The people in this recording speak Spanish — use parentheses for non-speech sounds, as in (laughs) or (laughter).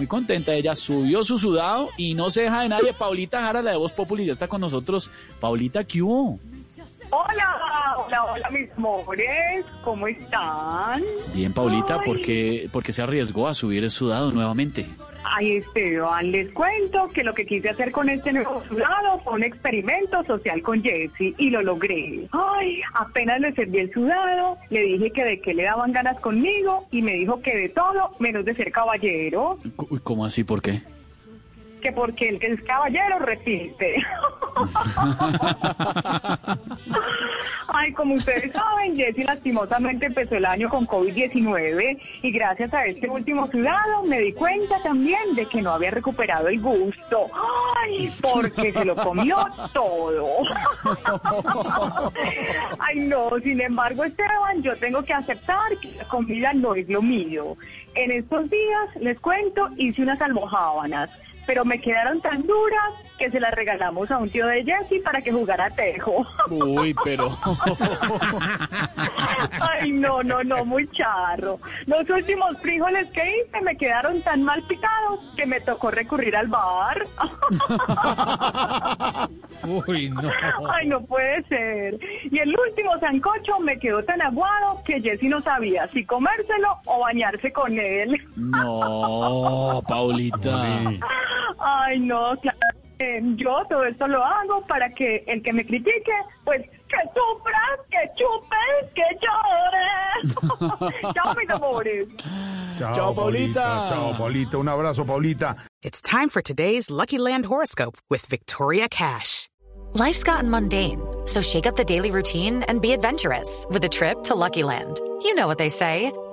Muy contenta, ella subió su sudado y no se deja de nadie. Paulita Jara, la de Voz Populi, ya está con nosotros. Paulita, ¿qué hubo? Hola, hola, hola mis amores, ¿cómo están? Bien, Paulita, Ay. ¿por qué, por qué se arriesgó a subir el sudado nuevamente? Ay, Esteban, les cuento que lo que quise hacer con este nuevo sudado fue un experimento social con Jesse y lo logré. Ay, apenas le serví el sudado, le dije que de qué le daban ganas conmigo y me dijo que de todo menos de ser caballero, ¿Cómo así? ¿Por qué? Que porque el que es caballero resiste. (laughs) Ay, como ustedes saben, Jessy lastimosamente empezó el año con COVID-19 y gracias a este último sudado me di cuenta también de que no había recuperado el gusto. Ay, porque se lo comió todo. (laughs) Ay, no, sin embargo, Esteban, yo tengo que aceptar que la comida no es lo mío. En estos días, les cuento, hice unas almojábanas pero me quedaron tan duras que se las regalamos a un tío de Jessy para que jugara tejo. Uy, pero... Ay, no, no, no, muy charro. Los últimos frijoles que hice me quedaron tan mal picados que me tocó recurrir al bar. (laughs) Uy, no. Ay, no puede ser. Y el último sancocho me quedó tan aguado que Jessy no sabía si comérselo o bañarse con él. No, Paulita. Ay, no, claro. que Yo todo esto lo hago para que el que me critique, pues que sufra, que chupe, que llore. (laughs) Chao, mis amores. Chao, Paulita. Chao, Paulita. Un abrazo, Paulita. It's time for today's Lucky Land horoscope with Victoria Cash. Life's gotten mundane, so shake up the daily routine and be adventurous with a trip to Lucky Land. You know what they say.